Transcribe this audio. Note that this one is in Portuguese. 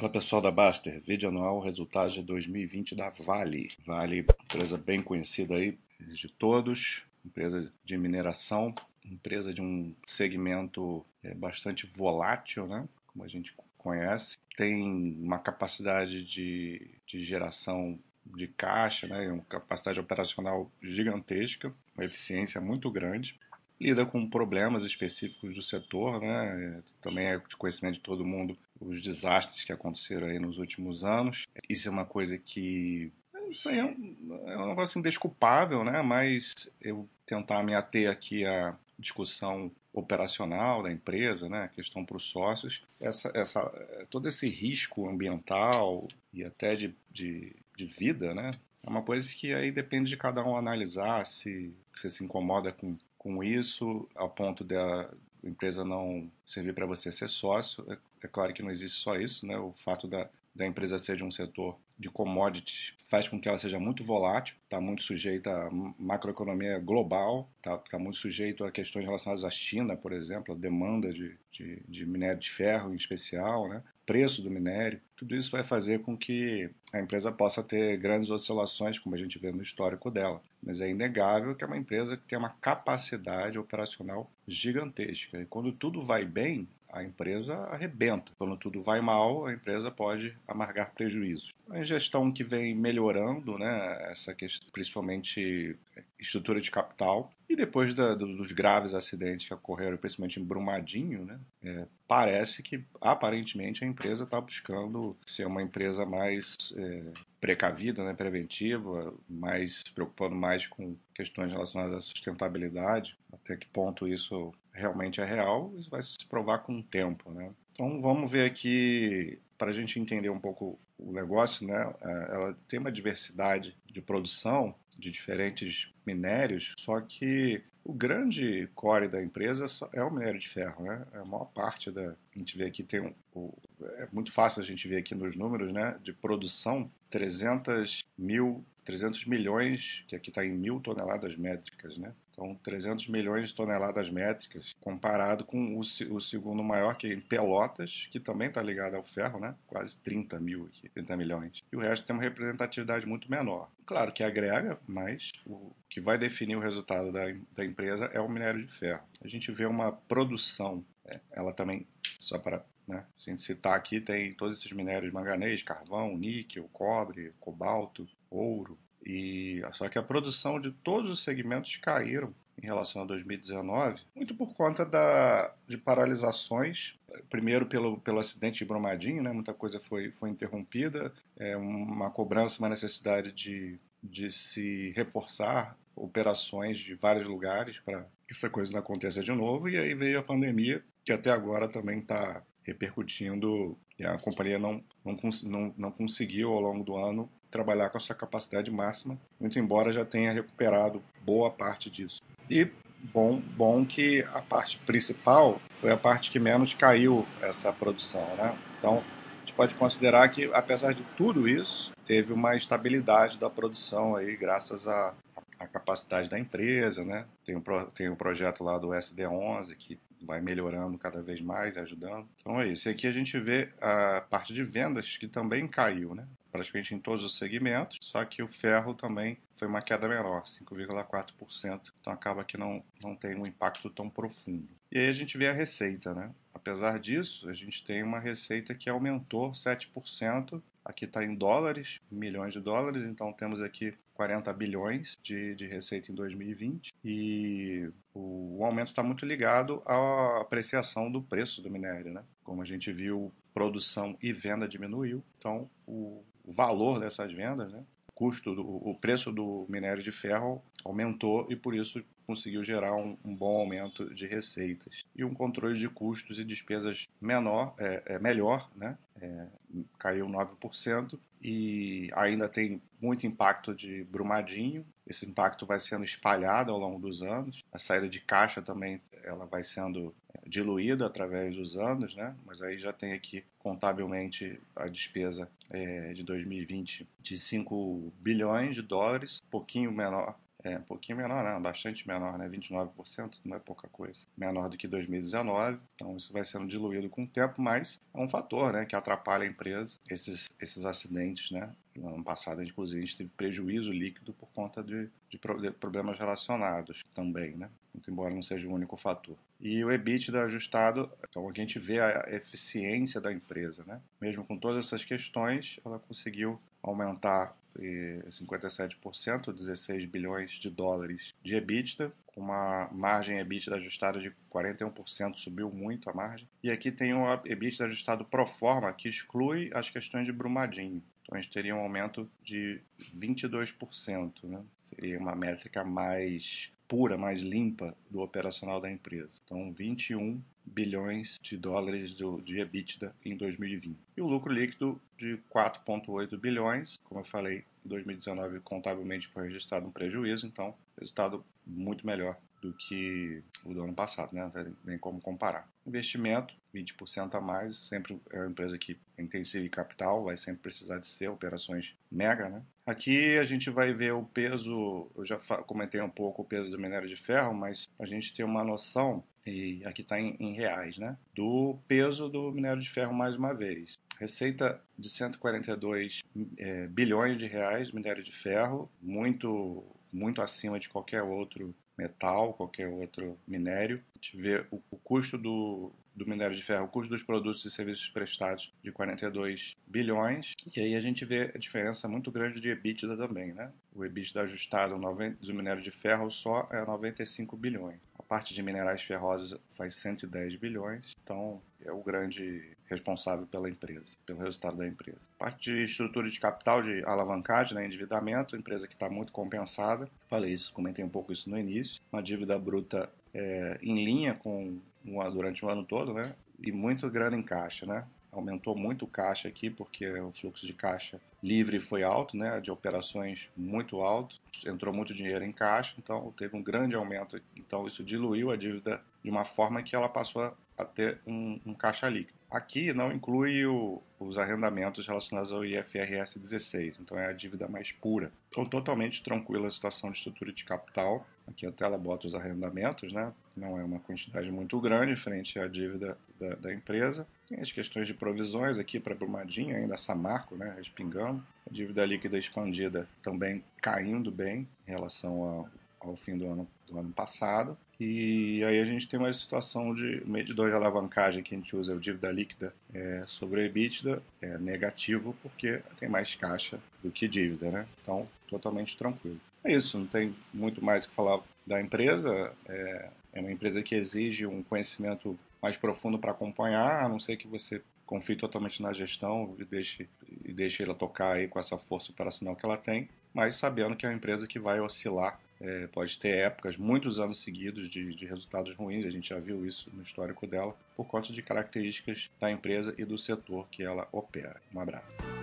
Fala pessoal da Baster, vídeo anual resultados de 2020 da Vale. Vale, empresa bem conhecida aí de todos, empresa de mineração, empresa de um segmento é, bastante volátil, né? Como a gente conhece, tem uma capacidade de, de geração de caixa, né? Uma capacidade operacional gigantesca, uma eficiência muito grande lida com problemas específicos do setor, né? Também é de conhecimento de todo mundo os desastres que aconteceram aí nos últimos anos. Isso é uma coisa que isso aí é um, é um negócio indesculpável, né? Mas eu tentar me ater aqui à discussão operacional da empresa, né? A questão para os sócios, essa, essa, todo esse risco ambiental e até de, de, de vida, né? É uma coisa que aí depende de cada um analisar se você se incomoda com, com isso, ao ponto da empresa não servir para você ser sócio. É, é, claro que não existe só isso, né? O fato da, da empresa ser de um setor de commodities faz com que ela seja muito volátil, está muito sujeita à macroeconomia global, está tá muito sujeito a questões relacionadas à China, por exemplo, a demanda de, de, de minério de ferro em especial, né? Preço do minério, tudo isso vai fazer com que a empresa possa ter grandes oscilações, como a gente vê no histórico dela. Mas é inegável que é uma empresa que tem uma capacidade operacional gigantesca. E quando tudo vai bem, a empresa arrebenta. Quando tudo vai mal, a empresa pode amargar prejuízos. A gestão que vem melhorando, né, essa questão, principalmente estrutura de capital, e depois da, dos graves acidentes que ocorreram, principalmente em Brumadinho, né, é, parece que aparentemente a empresa está buscando ser uma empresa mais é, precavida, né, preventiva, mais se preocupando mais com questões relacionadas à sustentabilidade. Até que ponto isso realmente é real, isso vai se provar com o tempo, né? Então vamos ver aqui para a gente entender um pouco o negócio, né? É, ela tem uma diversidade de produção de diferentes minérios, só que o grande core da empresa é o minério de ferro, né? É a maior parte da. A gente vê aqui tem um. O, é muito fácil a gente ver aqui nos números, né? De produção, 300 mil 300 milhões, que aqui está em mil toneladas métricas, né? Então, 300 milhões de toneladas métricas, comparado com o, o segundo maior, que é em Pelotas, que também está ligado ao ferro, né? Quase 30 mil aqui, 30 milhões. E o resto tem uma representatividade muito menor. Claro que agrega, mas o que vai definir o resultado da, da empresa é o minério de ferro. A gente vê uma produção, é, ela também, só para né? Sem citar aqui, tem todos esses minérios manganês, carvão, níquel, cobre, cobalto, ouro. E só que a produção de todos os segmentos caíram em relação a 2019, muito por conta da, de paralisações. Primeiro pelo, pelo acidente de Brumadinho, né? muita coisa foi, foi interrompida, é uma cobrança, uma necessidade de, de se reforçar operações de vários lugares para que essa coisa não aconteça de novo. E aí veio a pandemia, que até agora também está repercutindo e a companhia não, não, não, não conseguiu ao longo do ano trabalhar com a sua capacidade máxima, muito embora já tenha recuperado boa parte disso. E bom, bom que a parte principal foi a parte que menos caiu essa produção, né? Então, a gente pode considerar que, apesar de tudo isso, teve uma estabilidade da produção aí, graças à, à capacidade da empresa, né? Tem um, tem um projeto lá do SD11 que vai melhorando cada vez mais, ajudando. Então é isso. E aqui a gente vê a parte de vendas que também caiu, né? Praticamente em todos os segmentos, só que o ferro também foi uma queda menor, 5,4%, então acaba que não, não tem um impacto tão profundo. E aí a gente vê a receita, né? Apesar disso, a gente tem uma receita que aumentou 7%, aqui está em dólares, milhões de dólares, então temos aqui 40 bilhões de, de receita em 2020 e o, o aumento está muito ligado à apreciação do preço do minério, né? Como a gente viu, produção e venda diminuiu, então o, valor dessas vendas, né? o custo, do, o preço do minério de ferro aumentou e por isso conseguiu gerar um, um bom aumento de receitas e um controle de custos e despesas menor, é, é melhor, né? É, caiu 9% e ainda tem muito impacto de Brumadinho. Esse impacto vai sendo espalhado ao longo dos anos. A saída de caixa também ela vai sendo diluída através dos anos, né? Mas aí já tem aqui contabilmente a despesa é, de 2020 de 5 bilhões de dólares, pouquinho menor é um pouquinho menor, não, bastante menor, né? 29%, não é pouca coisa. Menor do que 2019, então isso vai sendo diluído com o tempo, mas é um fator, né, que atrapalha a empresa, esses, esses acidentes, né? No ano passado, inclusive, a gente teve prejuízo líquido por conta de, de problemas relacionados também, né? Muito embora não seja o único fator. E o EBITDA ajustado, então aqui a gente vê a eficiência da empresa, né? Mesmo com todas essas questões, ela conseguiu aumentar 57%, 16 bilhões de dólares de EBITDA, com uma margem EBITDA ajustada de 41%, subiu muito a margem. E aqui tem o EBITDA ajustado pro forma, que exclui as questões de Brumadinho. Então a gente teria um aumento de 22%, né? Seria uma métrica mais pura, mais limpa do operacional da empresa. Então 21 bilhões de dólares do, de EBITDA em 2020. E o lucro líquido de 4,8 bilhões, como eu falei, em 2019 contabilmente foi registrado um prejuízo, então resultado muito melhor do que o do ano passado, né? Não tem como comparar. Investimento, 20% a mais, sempre é uma empresa que é intensiva em capital, vai sempre precisar de ser operações mega, né? Aqui a gente vai ver o peso, eu já comentei um pouco o peso do minério de ferro, mas a gente tem uma noção, e aqui está em, em reais, né? Do peso do minério de ferro mais uma vez. Receita de 142 é, bilhões de reais, minério de ferro, muito muito acima de qualquer outro metal, qualquer outro minério. Gente vê o, o custo do, do minério de ferro, o custo dos produtos e serviços prestados de 42 bilhões. E aí a gente vê a diferença muito grande de EBITDA também, né? O EBITDA ajustado do minério de ferro só é 95 bilhões. A parte de minerais ferrosos faz 110 bilhões. Então é o grande responsável pela empresa, pelo resultado da empresa. Parte de estrutura de capital, de alavancagem, né, endividamento, empresa que está muito compensada. Falei isso, comentei um pouco isso no início. Uma dívida bruta é, em linha com durante o ano todo, né? E muito grana em caixa, né? Aumentou muito o caixa aqui porque o fluxo de caixa livre foi alto, né? De operações muito alto, entrou muito dinheiro em caixa, então teve um grande aumento. Então isso diluiu a dívida de uma forma que ela passou a ter um, um caixa líquido. Aqui não inclui o, os arrendamentos relacionados ao IFRS 16, então é a dívida mais pura. Então, totalmente tranquila a situação de estrutura de capital. Aqui a tela bota os arrendamentos, né? não é uma quantidade muito grande frente à dívida da, da empresa. Tem as questões de provisões aqui para Brumadinho, ainda Samarco, né? respingando. A dívida líquida expandida também caindo bem em relação ao, ao fim do ano, do ano passado. E aí a gente tem uma situação de medidor de alavancagem que a gente usa, o dívida líquida é, sobre o EBITDA, é negativo porque tem mais caixa do que dívida, né? Então, totalmente tranquilo. É isso, não tem muito mais que falar da empresa. É, é uma empresa que exige um conhecimento mais profundo para acompanhar, a não ser que você confie totalmente na gestão e deixe, e deixe ela tocar aí com essa força operacional que ela tem, mas sabendo que é uma empresa que vai oscilar é, pode ter épocas, muitos anos seguidos, de, de, resultados ruins. A gente já viu isso no histórico dela, por conta de características da empresa e do setor que ela opera. Um abraço.